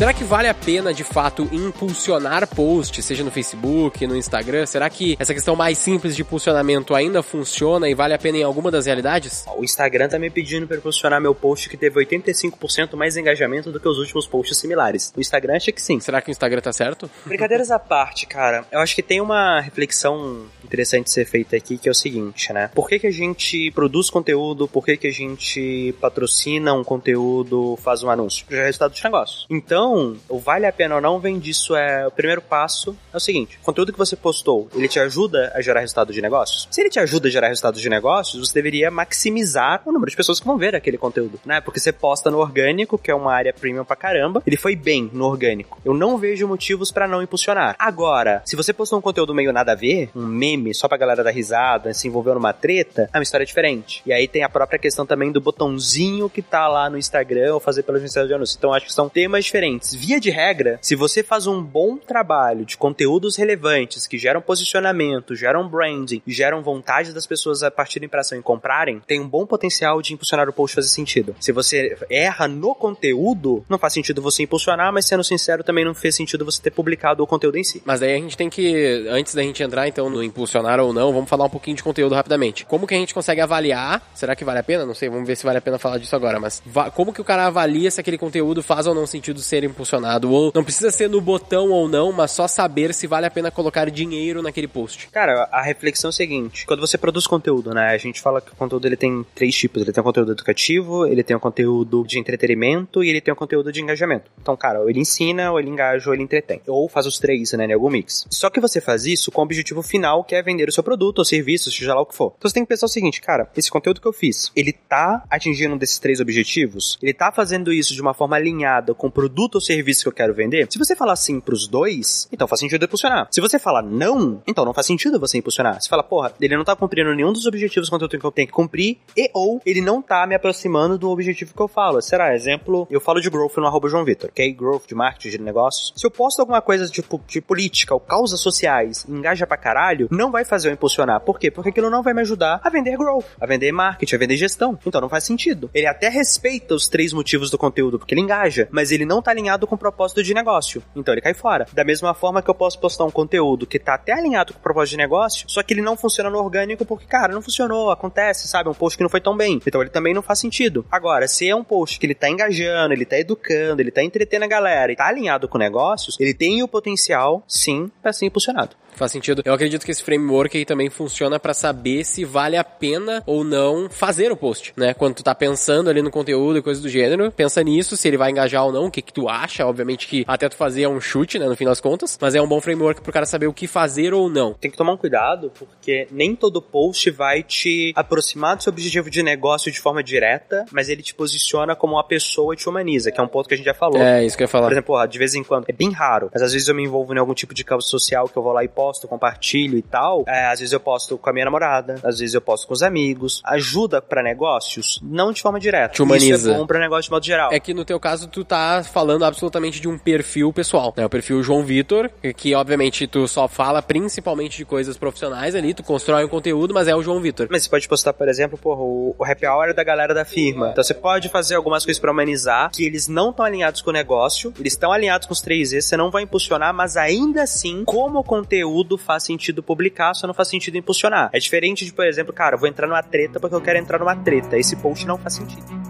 Será que vale a pena, de fato, impulsionar posts, seja no Facebook, no Instagram? Será que essa questão mais simples de impulsionamento ainda funciona e vale a pena em alguma das realidades? O Instagram tá me pedindo para impulsionar meu post que teve 85% mais engajamento do que os últimos posts similares. O Instagram acha que sim. Será que o Instagram tá certo? Brincadeiras à parte, cara, eu acho que tem uma reflexão interessante ser feita aqui, que é o seguinte, né? Por que, que a gente produz conteúdo? Por que, que a gente patrocina um conteúdo, faz um anúncio? Já é resultado de negócio. Então, o vale a pena ou não vem disso. É o primeiro passo é o seguinte: o conteúdo que você postou, ele te ajuda a gerar resultado de negócios? Se ele te ajuda a gerar resultados de negócios, você deveria maximizar o número de pessoas que vão ver aquele conteúdo, né? Porque você posta no orgânico, que é uma área premium pra caramba, ele foi bem no orgânico. Eu não vejo motivos para não impulsionar. Agora, se você postou um conteúdo meio nada a ver, um meme só pra galera dar risada, se envolveu numa treta, é uma história diferente. E aí tem a própria questão também do botãozinho que tá lá no Instagram ou fazer pela agência de anúncio. Então acho que são temas diferentes via de regra, se você faz um bom trabalho de conteúdos relevantes que geram posicionamento, geram branding, geram vontade das pessoas a partirem para ação e comprarem, tem um bom potencial de impulsionar o post fazer sentido. Se você erra no conteúdo, não faz sentido você impulsionar, mas sendo sincero, também não fez sentido você ter publicado o conteúdo em si. Mas daí a gente tem que, antes da gente entrar então no impulsionar ou não, vamos falar um pouquinho de conteúdo rapidamente. Como que a gente consegue avaliar? Será que vale a pena? Não sei, vamos ver se vale a pena falar disso agora, mas como que o cara avalia se aquele conteúdo faz ou não sentido ser impulsionado, ou não precisa ser no botão ou não, mas só saber se vale a pena colocar dinheiro naquele post. Cara, a reflexão é o seguinte, quando você produz conteúdo, né, a gente fala que o conteúdo ele tem três tipos, ele tem o conteúdo educativo, ele tem o conteúdo de entretenimento e ele tem o conteúdo de engajamento. Então, cara, ou ele ensina, ou ele engaja, ou ele entretém. Ou faz os três, né, em algum mix. Só que você faz isso com o objetivo final, que é vender o seu produto ou serviço, seja lá o que for. Então você tem que pensar o seguinte, cara, esse conteúdo que eu fiz, ele tá atingindo um desses três objetivos? Ele tá fazendo isso de uma forma alinhada com o produto ou serviço que eu quero vender? Se você falar sim pros dois, então faz sentido impulsionar. Se você falar não, então não faz sentido você impulsionar. Você fala, porra, ele não tá cumprindo nenhum dos objetivos que eu tenho que cumprir, e ou ele não tá me aproximando do objetivo que eu falo. Será, exemplo, eu falo de growth no arroba João Vitor, ok? Growth de marketing, de negócios. Se eu posto alguma coisa tipo de política ou causas sociais, engaja pra caralho, não vai fazer eu impulsionar. Por quê? Porque aquilo não vai me ajudar a vender growth, a vender marketing, a vender gestão. Então não faz sentido. Ele até respeita os três motivos do conteúdo, porque ele engaja, mas ele não tá alinhado com o propósito de negócio. Então ele cai fora. Da mesma forma que eu posso postar um conteúdo que tá até alinhado com o propósito de negócio, só que ele não funciona no orgânico porque, cara, não funcionou, acontece, sabe? Um post que não foi tão bem. Então ele também não faz sentido. Agora, se é um post que ele tá engajando, ele tá educando, ele tá entretendo a galera e tá alinhado com negócios, ele tem o potencial, sim, para ser impulsionado. Faz sentido. Eu acredito que esse framework aí também funciona para saber se vale a pena ou não fazer o post, né? Quando tu tá pensando ali no conteúdo e coisas do gênero, pensa nisso, se ele vai engajar ou não, o que que tu acha, obviamente que até tu fazer é um chute, né, no fim das contas, mas é um bom framework pro cara saber o que fazer ou não. Tem que tomar um cuidado, porque nem todo post vai te aproximar do seu objetivo de negócio de forma direta, mas ele te posiciona como uma pessoa e te humaniza, que é um ponto que a gente já falou. É, isso que eu ia falar. Por exemplo, de vez em quando, é bem raro, mas às vezes eu me envolvo em algum tipo de causa social que eu vou lá e posto, compartilho e tal. É, às vezes eu posto com a minha namorada, às vezes eu posto com os amigos. Ajuda para negócios, não de forma direta. Te humaniza. Isso é bom pra negócio de modo geral. É que no teu caso tu tá falando absolutamente de um perfil pessoal, né? O perfil João Vitor, que obviamente tu só fala principalmente de coisas profissionais ali, tu constrói um conteúdo, mas é o João Vitor. Mas você pode postar, por exemplo, porra, o, o happy hour da galera da firma. Então você pode fazer algumas coisas para humanizar que eles não estão alinhados com o negócio, eles estão alinhados com os 3E, você não vai impulsionar, mas ainda assim, como conteúdo faz sentido publicar, só não faz sentido impulsionar. É diferente de, por exemplo, cara, vou entrar numa treta porque eu quero entrar numa treta. Esse post não faz sentido.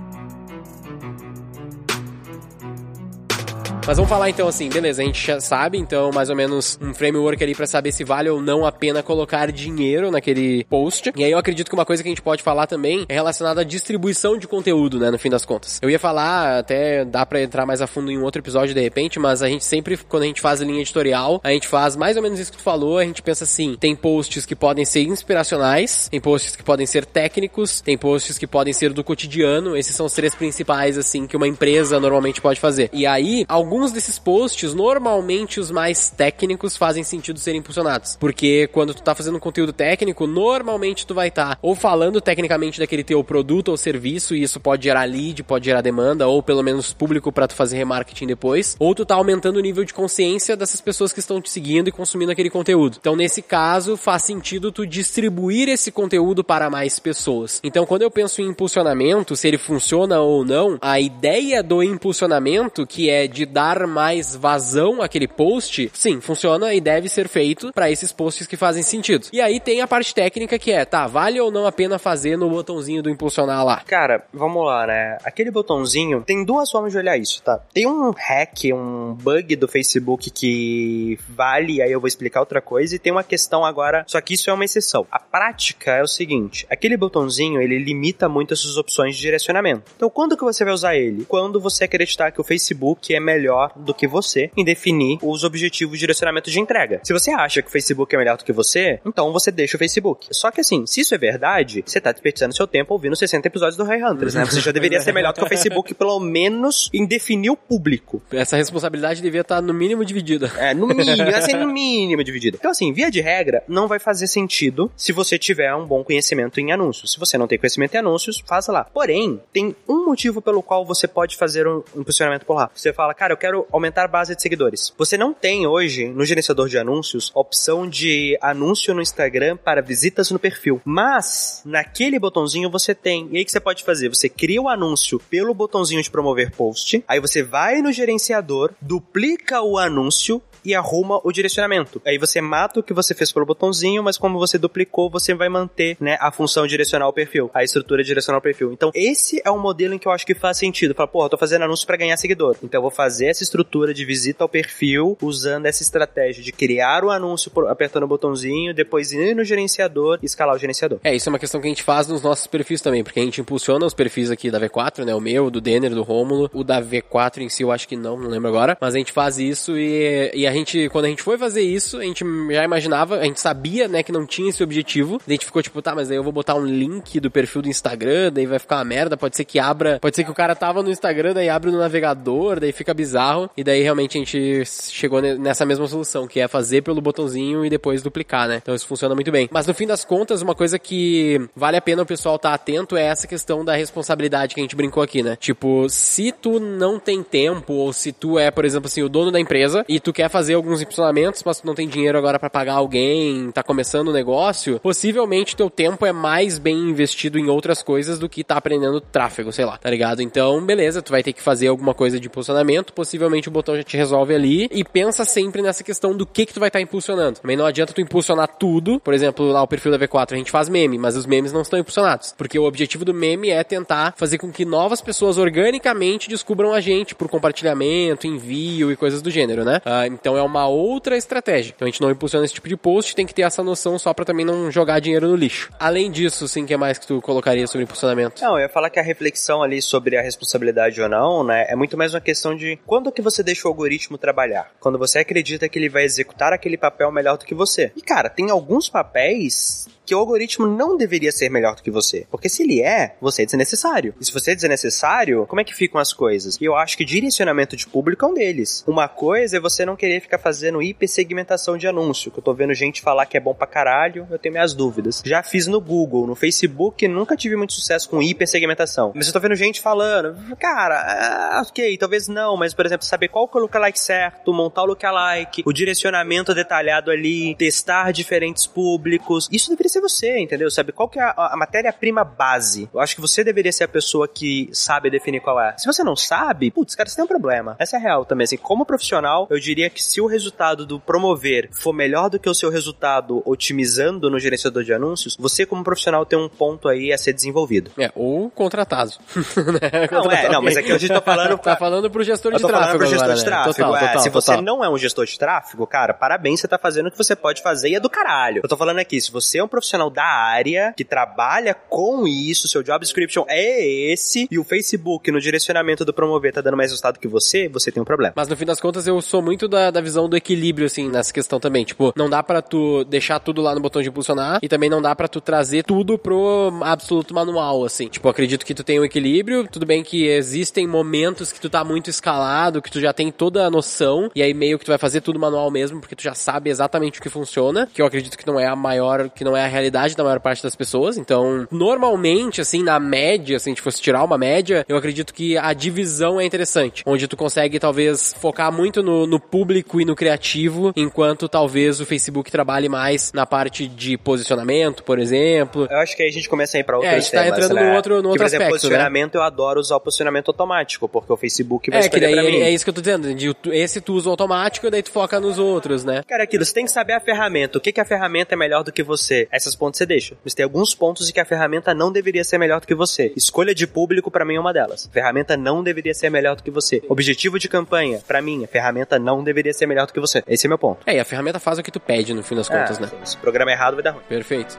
Mas vamos falar então assim, beleza, a gente já sabe, então, mais ou menos um framework ali para saber se vale ou não a pena colocar dinheiro naquele post. E aí eu acredito que uma coisa que a gente pode falar também é relacionada à distribuição de conteúdo, né, no fim das contas. Eu ia falar, até dá para entrar mais a fundo em um outro episódio de repente, mas a gente sempre, quando a gente faz a linha editorial, a gente faz mais ou menos isso que tu falou, a gente pensa assim, tem posts que podem ser inspiracionais, tem posts que podem ser técnicos, tem posts que podem ser do cotidiano, esses são os três principais, assim, que uma empresa normalmente pode fazer. E aí, alguns alguns desses posts, normalmente os mais técnicos fazem sentido serem impulsionados. Porque quando tu tá fazendo um conteúdo técnico, normalmente tu vai estar tá ou falando tecnicamente daquele teu produto ou serviço, e isso pode gerar lead, pode gerar demanda, ou pelo menos público para tu fazer remarketing depois, ou tu tá aumentando o nível de consciência dessas pessoas que estão te seguindo e consumindo aquele conteúdo. Então, nesse caso, faz sentido tu distribuir esse conteúdo para mais pessoas. Então, quando eu penso em impulsionamento, se ele funciona ou não, a ideia do impulsionamento, que é de dar mais vazão àquele post, sim, funciona e deve ser feito para esses posts que fazem sentido. E aí tem a parte técnica que é, tá, vale ou não a pena fazer no botãozinho do impulsionar lá? Cara, vamos lá, né? Aquele botãozinho, tem duas formas de olhar isso, tá? Tem um hack, um bug do Facebook que vale, aí eu vou explicar outra coisa, e tem uma questão agora, só que isso é uma exceção. A prática é o seguinte, aquele botãozinho, ele limita muito as suas opções de direcionamento. Então, quando que você vai usar ele? Quando você acreditar que o Facebook é melhor do que você em definir os objetivos de direcionamento de entrega. Se você acha que o Facebook é melhor do que você, então você deixa o Facebook. Só que assim, se isso é verdade, você tá desperdiçando seu tempo ouvindo 60 episódios do High Hunters, né? Você já deveria ser melhor do que o Facebook, pelo menos em definir o público. Essa responsabilidade devia estar no mínimo dividida. É, no mínimo, assim, no mínimo dividida. Então assim, via de regra, não vai fazer sentido se você tiver um bom conhecimento em anúncios. Se você não tem conhecimento em anúncios, faça lá. Porém, tem um motivo pelo qual você pode fazer um impulsionamento por lá. Você fala, cara, eu quero aumentar a base de seguidores. Você não tem hoje, no gerenciador de anúncios, opção de anúncio no Instagram para visitas no perfil. Mas, naquele botãozinho você tem. E aí que você pode fazer? Você cria o anúncio pelo botãozinho de promover post, aí você vai no gerenciador, duplica o anúncio e arruma o direcionamento. Aí você mata o que você fez pelo botãozinho, mas como você duplicou, você vai manter, né, a função direcionar o perfil, a estrutura direcionar o perfil. Então, esse é um modelo em que eu acho que faz sentido. Fala, porra, tô fazendo anúncio para ganhar seguidor. Então, eu vou fazer essa estrutura de visita ao perfil usando essa estratégia de criar o anúncio apertando o botãozinho, depois ir no gerenciador e escalar o gerenciador. É, isso é uma questão que a gente faz nos nossos perfis também, porque a gente impulsiona os perfis aqui da V4, né, o meu, do Denner, do Rômulo, o da V4 em si eu acho que não, não lembro agora, mas a gente faz isso e, e a gente, quando a gente foi fazer isso, a gente já imaginava, a gente sabia, né, que não tinha esse objetivo, a gente ficou tipo, tá, mas aí eu vou botar um link do perfil do Instagram, daí vai ficar uma merda, pode ser que abra, pode ser que o cara tava no Instagram, daí abre no navegador, daí fica bizarro, e daí realmente a gente chegou nessa mesma solução, que é fazer pelo botãozinho e depois duplicar, né? Então isso funciona muito bem. Mas no fim das contas, uma coisa que vale a pena o pessoal estar tá atento é essa questão da responsabilidade que a gente brincou aqui, né? Tipo, se tu não tem tempo, ou se tu é, por exemplo, assim, o dono da empresa, e tu quer fazer alguns impulsionamentos, mas tu não tem dinheiro agora para pagar alguém, tá começando o negócio, possivelmente teu tempo é mais bem investido em outras coisas do que tá aprendendo tráfego, sei lá, tá ligado? Então, beleza, tu vai ter que fazer alguma coisa de impulsionamento, possivelmente o botão já te resolve ali, e pensa sempre nessa questão do que que tu vai estar tá impulsionando. Também não adianta tu impulsionar tudo, por exemplo, lá o perfil da V4 a gente faz meme, mas os memes não estão impulsionados, porque o objetivo do meme é tentar fazer com que novas pessoas organicamente descubram a gente por compartilhamento, envio e coisas do gênero, né? Ah, então é uma outra estratégia. Então a gente não impulsiona esse tipo de post, tem que ter essa noção só para também não jogar dinheiro no lixo. Além disso, sim, que é mais que tu colocaria sobre impulsionamento? Não, eu ia falar que a reflexão ali sobre a responsabilidade ou não, né, é muito mais uma questão de quando que você deixa o algoritmo trabalhar. Quando você acredita que ele vai executar aquele papel melhor do que você. E cara, tem alguns papéis que o algoritmo não deveria ser melhor do que você. Porque se ele é, você é desnecessário. E se você é desnecessário, como é que ficam as coisas? E eu acho que direcionamento de público é um deles. Uma coisa é você não querer ficar fazendo hipersegmentação de anúncio, que eu tô vendo gente falar que é bom pra caralho, eu tenho minhas dúvidas. Já fiz no Google, no Facebook, nunca tive muito sucesso com hipersegmentação. Mas eu tô vendo gente falando, cara, ah, ok, talvez não, mas por exemplo, saber qual que é o lookalike certo, montar o lookalike, o direcionamento detalhado ali, testar diferentes públicos, isso deveria ser ser você, entendeu? Sabe qual que é a, a matéria-prima base? Eu acho que você deveria ser a pessoa que sabe definir qual é. Se você não sabe, putz, cara, você tem um problema. Essa é real também. Assim, como profissional, eu diria que se o resultado do promover for melhor do que o seu resultado otimizando no gerenciador de anúncios, você como profissional tem um ponto aí a ser desenvolvido. É, ou contratado. né? Não, é, não, mas aqui a gente tá falando... Tá falando pro gestor de tráfego pro gestor agora, de tráfego. Né? Total, é, total, se você não é um gestor de tráfego, cara, parabéns, você tá fazendo o que você pode fazer e é do caralho. Eu tô falando aqui, se você é um profissional profissional da área que trabalha com isso, seu job description é esse, e o Facebook no direcionamento do promover tá dando mais resultado que você, você tem um problema. Mas no fim das contas eu sou muito da, da da visão do equilíbrio, assim, nessa questão também. Tipo, não dá para tu deixar tudo lá no botão de impulsionar e também não dá para tu trazer tudo pro absoluto manual, assim. Tipo, acredito que tu tem um equilíbrio, tudo bem que existem momentos que tu tá muito escalado, que tu já tem toda a noção, e aí meio que tu vai fazer tudo manual mesmo, porque tu já sabe exatamente o que funciona, que eu acredito que não é a maior, que não é a realidade da maior parte das pessoas. Então, normalmente, assim, na média, assim, se fosse tirar uma média, eu acredito que a divisão é interessante, onde tu consegue talvez focar muito no, no público e no criativo, enquanto talvez o Facebook trabalhe mais na parte de posicionamento, por exemplo. Eu acho que aí a gente começa a ir pra outros É, a gente tá temas, entrando né? no outro- no outro por exemplo, aspecto, né? posicionamento, eu adoro usar o posicionamento automático, porque o Facebook vai É, que daí pra mim. é isso que eu tô dizendo, de esse tu usa automático e daí tu foca nos outros, né? Cara, é aquilo, você tem que saber a ferramenta. O que, que a ferramenta é melhor do que você? Esses pontos você deixa. Mas tem alguns pontos em que a ferramenta não deveria ser melhor do que você. Escolha de público, pra mim, é uma delas. Ferramenta não deveria ser melhor do que você. Objetivo de campanha, pra mim, a ferramenta não deveria ser melhor do que você. Esse é meu ponto. É, e a ferramenta faz o que tu pede no fim das contas, Ah, né? Se o programa é errado, vai dar ruim. Perfeito.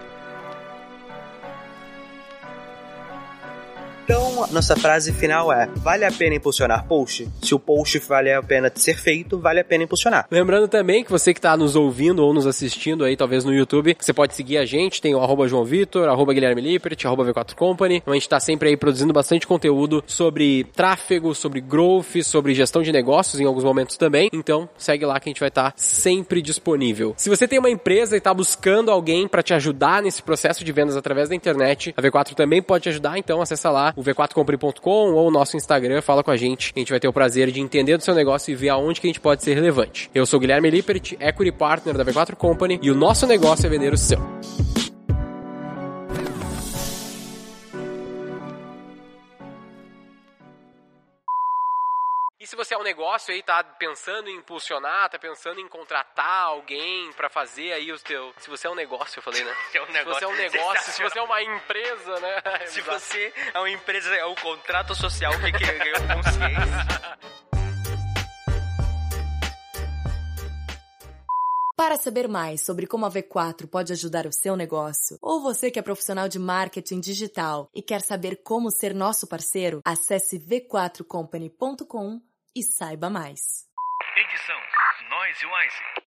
Nossa frase final é: vale a pena impulsionar post? Se o post vale a pena ser feito, vale a pena impulsionar. Lembrando também que você que tá nos ouvindo ou nos assistindo aí, talvez no YouTube, você pode seguir a gente, tem o arroba João Vitor, arroba Guilherme Lippert, arroba V4 Company. Então a gente tá sempre aí produzindo bastante conteúdo sobre tráfego, sobre growth, sobre gestão de negócios em alguns momentos também. Então segue lá que a gente vai estar sempre disponível. Se você tem uma empresa e tá buscando alguém para te ajudar nesse processo de vendas através da internet, a V4 também pode te ajudar, então acessa lá o v4company.com ou o nosso Instagram, fala com a gente. A gente vai ter o prazer de entender do seu negócio e ver aonde que a gente pode ser relevante. Eu sou Guilherme Lippert, Equity Partner da V4 Company e o nosso negócio é vender o seu. Negócio aí, tá pensando em impulsionar, tá pensando em contratar alguém pra fazer aí os teus... Se você é um negócio, eu falei, né? Se é um Se você é um negócio, se você é uma empresa, né? Se você é uma empresa, é o contrato social que que ganhou consciência. Para saber mais sobre como a V4 pode ajudar o seu negócio, ou você que é profissional de marketing digital e quer saber como ser nosso parceiro, acesse v4company.com e saiba mais. Edição Noise Wise.